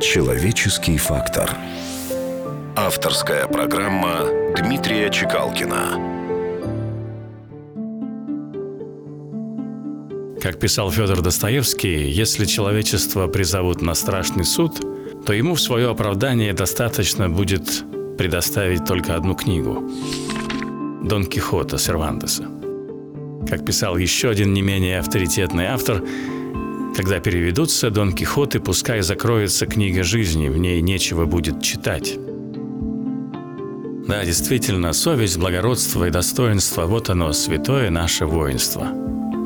Человеческий фактор. Авторская программа Дмитрия Чекалкина. Как писал Федор Достоевский, если человечество призовут на страшный суд, то ему в свое оправдание достаточно будет предоставить только одну книгу – Дон Кихота Сервантеса. Как писал еще один не менее авторитетный автор, когда переведутся Дон Кихоты, пускай закроется книга жизни, в ней нечего будет читать. Да, действительно, совесть, благородство и достоинство – вот оно, святое наше воинство.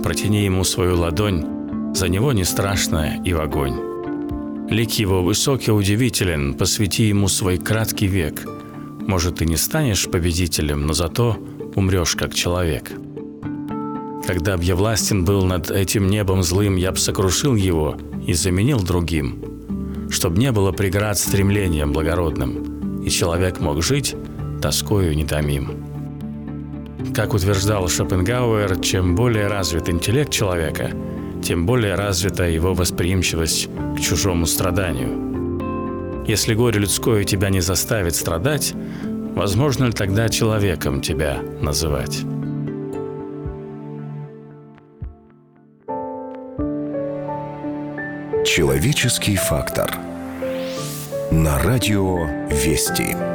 Протяни ему свою ладонь, за него не страшно и в огонь. Лик его высокий удивителен, посвяти ему свой краткий век. Может, ты не станешь победителем, но зато умрешь как человек. Когда б я властен был над этим небом злым, я б сокрушил его и заменил другим, чтоб не было преград стремлением благородным, и человек мог жить тоскою нетомим. Как утверждал Шопенгауэр, чем более развит интеллект человека, тем более развита его восприимчивость к чужому страданию. Если горе людское тебя не заставит страдать, возможно ли тогда человеком тебя называть? Человеческий фактор. На радио «Вести».